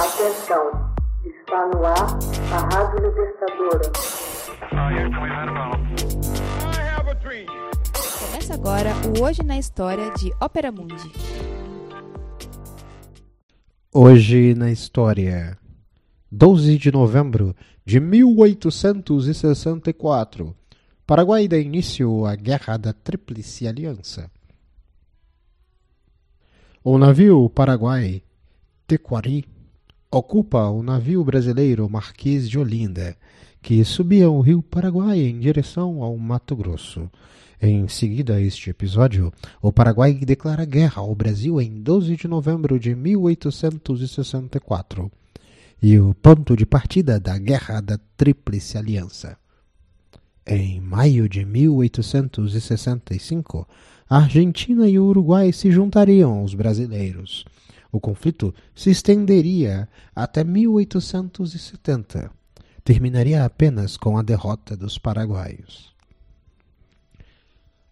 Atenção, está no ar a Rádio Libertadora. Começa agora o Hoje na História de Ópera Mundi. Hoje na História, 12 de novembro de 1864, Paraguai dá início à Guerra da Tríplice Aliança. O navio Paraguai Tequari ocupa o navio brasileiro Marquês de Olinda, que subia o rio Paraguai em direção ao Mato Grosso. Em seguida a este episódio, o Paraguai declara guerra ao Brasil em 12 de novembro de 1864 e o ponto de partida da Guerra da Tríplice Aliança. Em maio de 1865, a Argentina e o Uruguai se juntariam aos brasileiros. O conflito se estenderia até 1870. Terminaria apenas com a derrota dos paraguaios.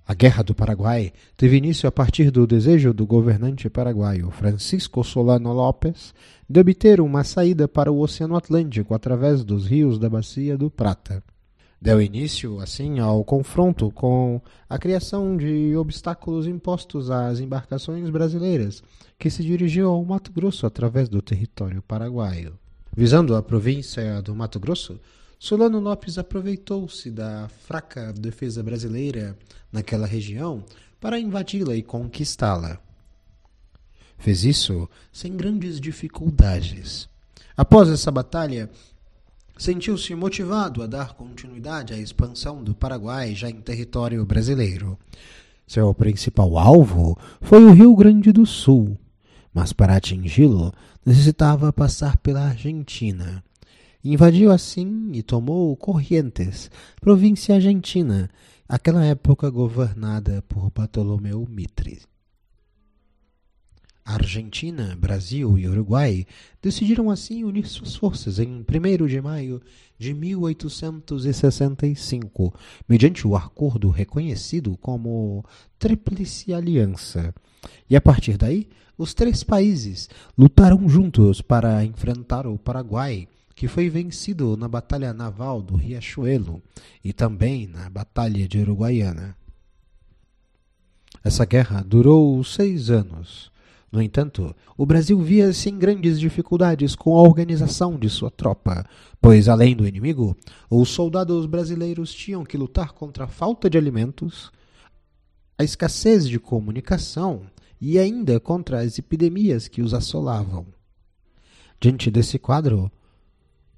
A Guerra do Paraguai teve início a partir do desejo do governante paraguaio Francisco Solano López de obter uma saída para o Oceano Atlântico através dos rios da Bacia do Prata. Deu início, assim, ao confronto com a criação de obstáculos impostos às embarcações brasileiras que se dirigiam ao Mato Grosso através do território paraguaio. Visando a província do Mato Grosso, Solano Lopes aproveitou-se da fraca defesa brasileira naquela região para invadi-la e conquistá-la. Fez isso sem grandes dificuldades. Após essa batalha, sentiu-se motivado a dar continuidade à expansão do Paraguai já em território brasileiro. Seu principal alvo foi o Rio Grande do Sul, mas para atingi-lo necessitava passar pela Argentina. Invadiu assim e tomou Corrientes, província argentina, aquela época governada por Bartolomeu Mitre. Argentina, Brasil e Uruguai decidiram assim unir suas forças em 1 de maio de 1865, mediante o acordo reconhecido como Tríplice Aliança. E a partir daí, os três países lutaram juntos para enfrentar o Paraguai, que foi vencido na Batalha Naval do Riachuelo e também na Batalha de Uruguaiana. Essa guerra durou seis anos. No entanto, o Brasil via-se em grandes dificuldades com a organização de sua tropa, pois, além do inimigo, os soldados brasileiros tinham que lutar contra a falta de alimentos, a escassez de comunicação e ainda contra as epidemias que os assolavam. Diante desse quadro,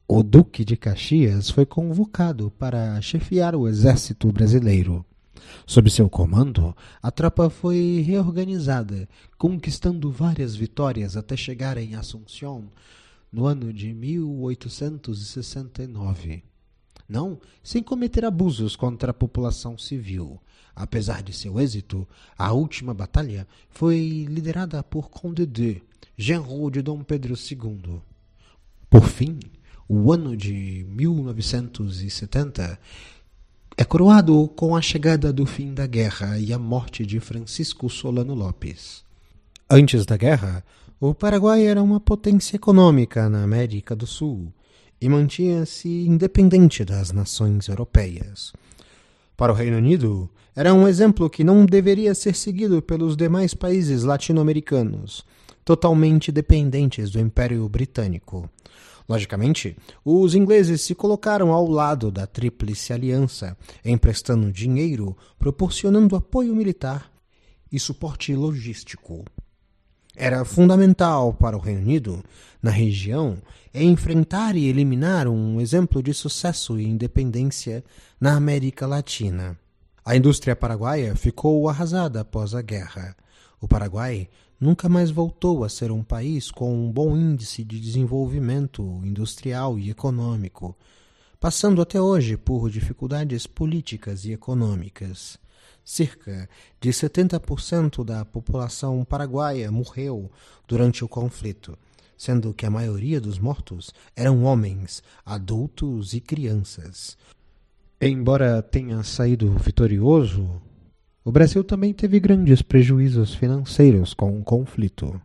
o Duque de Caxias foi convocado para chefiar o exército brasileiro. Sob seu comando, a tropa foi reorganizada, conquistando várias vitórias até chegar em Assunção no ano de 1869. Não sem cometer abusos contra a população civil. Apesar de seu êxito, a última batalha foi liderada por Conde de, genro de Dom Pedro II. Por fim, o ano de 1970 é coroado com a chegada do fim da guerra e a morte de Francisco Solano Lopes. Antes da guerra, o Paraguai era uma potência econômica na América do Sul e mantinha-se independente das nações europeias. Para o Reino Unido, era um exemplo que não deveria ser seguido pelos demais países latino-americanos, totalmente dependentes do Império Britânico. Logicamente, os ingleses se colocaram ao lado da Tríplice Aliança, emprestando dinheiro, proporcionando apoio militar e suporte logístico. Era fundamental para o Reino Unido, na região, enfrentar e eliminar um exemplo de sucesso e independência na América Latina. A indústria paraguaia ficou arrasada após a guerra. O Paraguai nunca mais voltou a ser um país com um bom índice de desenvolvimento industrial e econômico, passando até hoje por dificuldades políticas e econômicas. Cerca de 70% da população paraguaia morreu durante o conflito, sendo que a maioria dos mortos eram homens, adultos e crianças. Embora tenha saído vitorioso, o Brasil também teve grandes prejuízos financeiros com o conflito.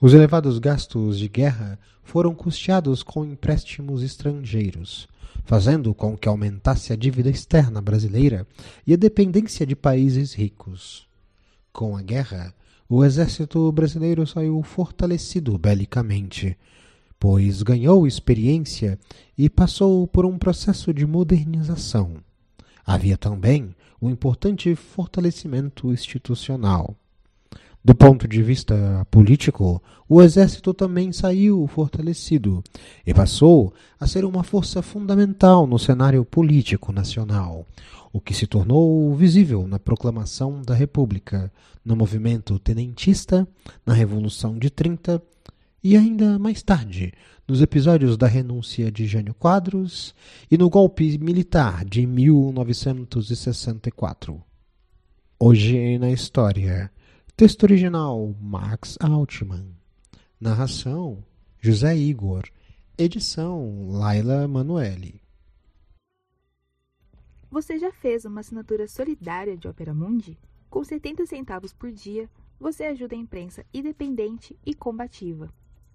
Os elevados gastos de guerra foram custeados com empréstimos estrangeiros, fazendo com que aumentasse a dívida externa brasileira e a dependência de países ricos. Com a guerra, o exército brasileiro saiu fortalecido belicamente, pois ganhou experiência e passou por um processo de modernização. Havia também um importante fortalecimento institucional. Do ponto de vista político, o exército também saiu fortalecido e passou a ser uma força fundamental no cenário político nacional, o que se tornou visível na proclamação da República, no movimento tenentista, na Revolução de 30 e ainda mais tarde, nos episódios da renúncia de Jânio Quadros e no golpe militar de 1964. Hoje na história. Texto original Max Altman. Narração José Igor. Edição Laila Manuelle. Você já fez uma assinatura solidária de Opera Mundi? Com 70 centavos por dia, você ajuda a imprensa independente e combativa.